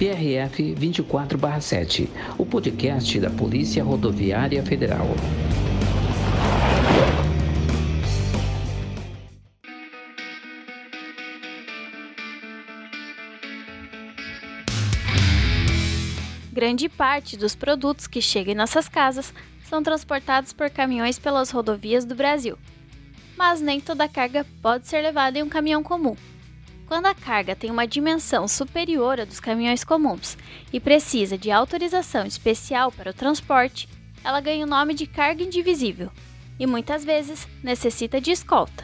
PRF 24/7, o podcast da Polícia Rodoviária Federal. Grande parte dos produtos que chegam em nossas casas são transportados por caminhões pelas rodovias do Brasil. Mas nem toda carga pode ser levada em um caminhão comum. Quando a carga tem uma dimensão superior à dos caminhões comuns e precisa de autorização especial para o transporte, ela ganha o nome de carga indivisível e muitas vezes necessita de escolta.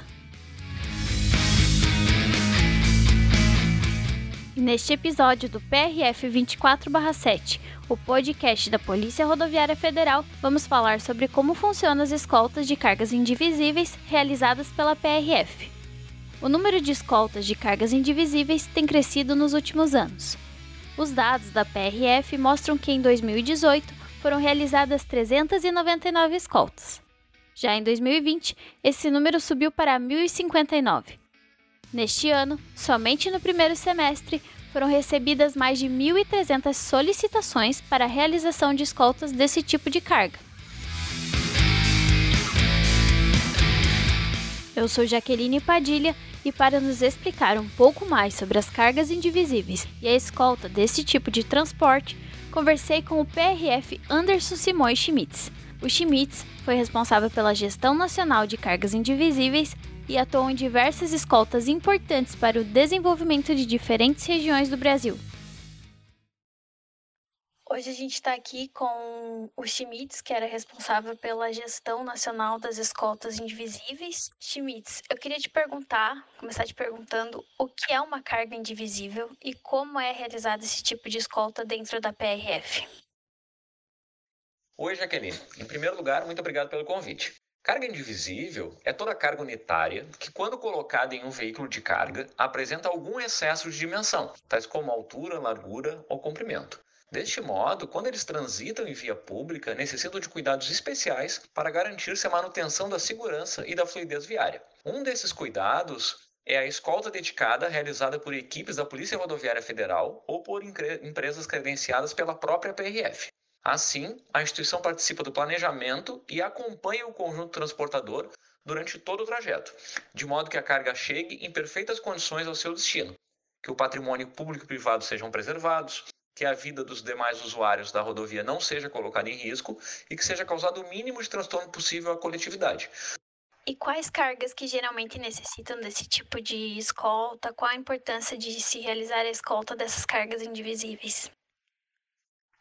Neste episódio do PRF 24/7, o podcast da Polícia Rodoviária Federal, vamos falar sobre como funcionam as escoltas de cargas indivisíveis realizadas pela PRF. O número de escoltas de cargas indivisíveis tem crescido nos últimos anos. Os dados da PRF mostram que em 2018 foram realizadas 399 escoltas. Já em 2020, esse número subiu para 1.059. Neste ano, somente no primeiro semestre, foram recebidas mais de 1.300 solicitações para a realização de escoltas desse tipo de carga. Eu sou Jaqueline Padilha e para nos explicar um pouco mais sobre as cargas indivisíveis e a escolta desse tipo de transporte, conversei com o PRF Anderson Simões Schmitz. O Schmitz foi responsável pela gestão nacional de cargas indivisíveis e atuou em diversas escoltas importantes para o desenvolvimento de diferentes regiões do Brasil. Hoje a gente está aqui com o Schmitz, que era responsável pela gestão nacional das escoltas indivisíveis. Schmitz, eu queria te perguntar, começar te perguntando o que é uma carga indivisível e como é realizado esse tipo de escolta dentro da PRF. Oi, Jaqueline. Em primeiro lugar, muito obrigado pelo convite. Carga indivisível é toda carga unitária que, quando colocada em um veículo de carga, apresenta algum excesso de dimensão, tais como altura, largura ou comprimento. Deste modo, quando eles transitam em via pública, necessitam de cuidados especiais para garantir-se a manutenção da segurança e da fluidez viária. Um desses cuidados é a escolta dedicada realizada por equipes da Polícia Rodoviária Federal ou por empresas credenciadas pela própria PRF. Assim, a instituição participa do planejamento e acompanha o conjunto transportador durante todo o trajeto, de modo que a carga chegue em perfeitas condições ao seu destino, que o patrimônio público e privado sejam preservados, que a vida dos demais usuários da rodovia não seja colocada em risco e que seja causado o mínimo de transtorno possível à coletividade. E quais cargas que geralmente necessitam desse tipo de escolta? Qual a importância de se realizar a escolta dessas cargas indivisíveis?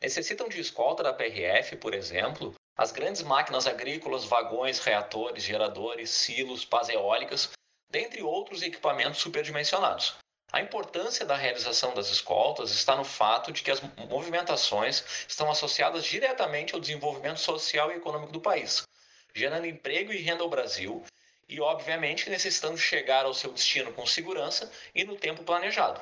Necessitam de escolta da PRF, por exemplo, as grandes máquinas agrícolas, vagões, reatores, geradores, silos, pás eólicas, dentre outros equipamentos superdimensionados. A importância da realização das escoltas está no fato de que as movimentações estão associadas diretamente ao desenvolvimento social e econômico do país, gerando emprego e renda ao Brasil e, obviamente, necessitando chegar ao seu destino com segurança e no tempo planejado.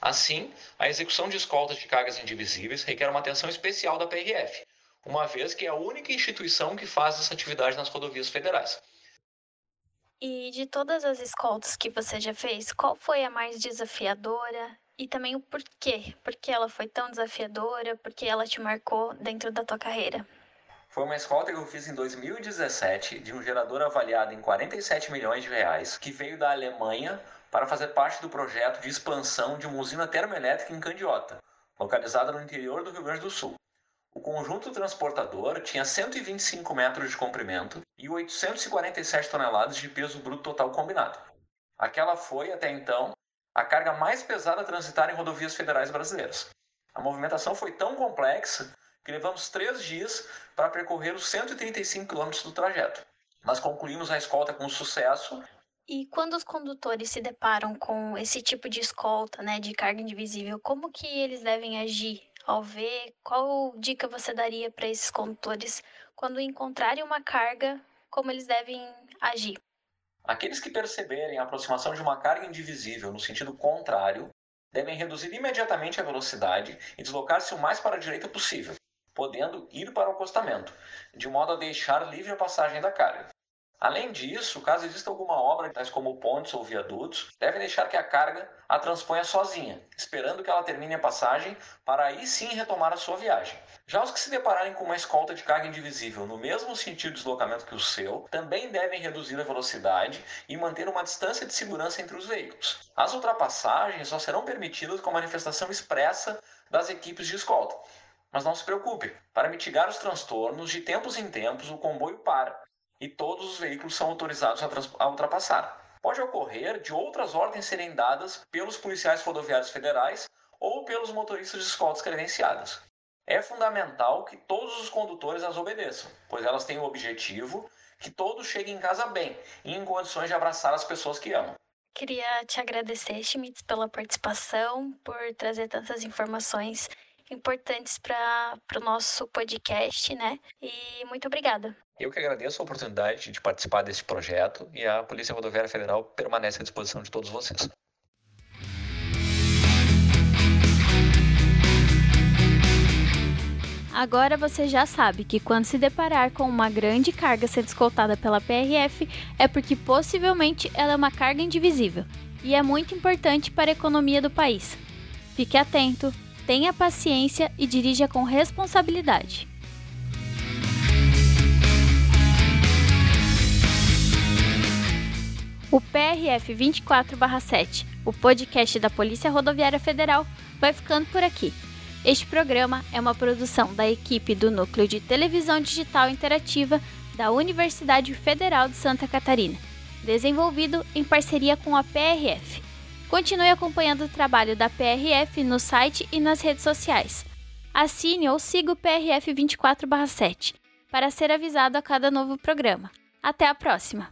Assim, a execução de escoltas de cargas indivisíveis requer uma atenção especial da PRF, uma vez que é a única instituição que faz essa atividade nas rodovias federais. E de todas as escoltas que você já fez, qual foi a mais desafiadora? E também o porquê? Por que ela foi tão desafiadora? Por que ela te marcou dentro da tua carreira? Foi uma escolta que eu fiz em 2017 de um gerador avaliado em 47 milhões de reais, que veio da Alemanha para fazer parte do projeto de expansão de uma usina termoelétrica em Candiota, localizada no interior do Rio Grande do Sul. O conjunto transportador tinha 125 metros de comprimento e 847 toneladas de peso bruto total combinado. Aquela foi, até então, a carga mais pesada a transitar em rodovias federais brasileiras. A movimentação foi tão complexa que levamos três dias para percorrer os 135 quilômetros do trajeto. Mas concluímos a escolta com sucesso. E quando os condutores se deparam com esse tipo de escolta, né, de carga indivisível, como que eles devem agir ao ver, qual dica você daria para esses condutores quando encontrarem uma carga, como eles devem agir? Aqueles que perceberem a aproximação de uma carga indivisível no sentido contrário devem reduzir imediatamente a velocidade e deslocar-se o mais para a direita possível, podendo ir para o acostamento, de modo a deixar livre a passagem da carga. Além disso, caso exista alguma obra, tais como pontes ou viadutos, deve deixar que a carga a transponha sozinha, esperando que ela termine a passagem para aí sim retomar a sua viagem. Já os que se depararem com uma escolta de carga indivisível no mesmo sentido de deslocamento que o seu, também devem reduzir a velocidade e manter uma distância de segurança entre os veículos. As ultrapassagens só serão permitidas com manifestação expressa das equipes de escolta. Mas não se preocupe, para mitigar os transtornos, de tempos em tempos o comboio para e todos os veículos são autorizados a, ultrapassar. Pode ocorrer de outras ordens serem dadas pelos policiais rodoviários federais ou pelos motoristas de escoltas credenciadas. É fundamental que todos os condutores as obedeçam, pois elas têm o objetivo que todos cheguem em casa bem e em condições de abraçar as pessoas que amam. Queria te agradecer, Schmitz, pela participação, por trazer tantas informações importantes para o nosso podcast, né? E muito obrigada. Eu que agradeço a oportunidade de participar desse projeto e a Polícia Rodoviária Federal permanece à disposição de todos vocês. Agora você já sabe que quando se deparar com uma grande carga sendo escoltada pela PRF, é porque possivelmente ela é uma carga indivisível e é muito importante para a economia do país. Fique atento, tenha paciência e dirija com responsabilidade. O PRF 24/7, o podcast da Polícia Rodoviária Federal, vai ficando por aqui. Este programa é uma produção da equipe do Núcleo de Televisão Digital Interativa da Universidade Federal de Santa Catarina, desenvolvido em parceria com a PRF. Continue acompanhando o trabalho da PRF no site e nas redes sociais. Assine ou siga o PRF 24/7 para ser avisado a cada novo programa. Até a próxima!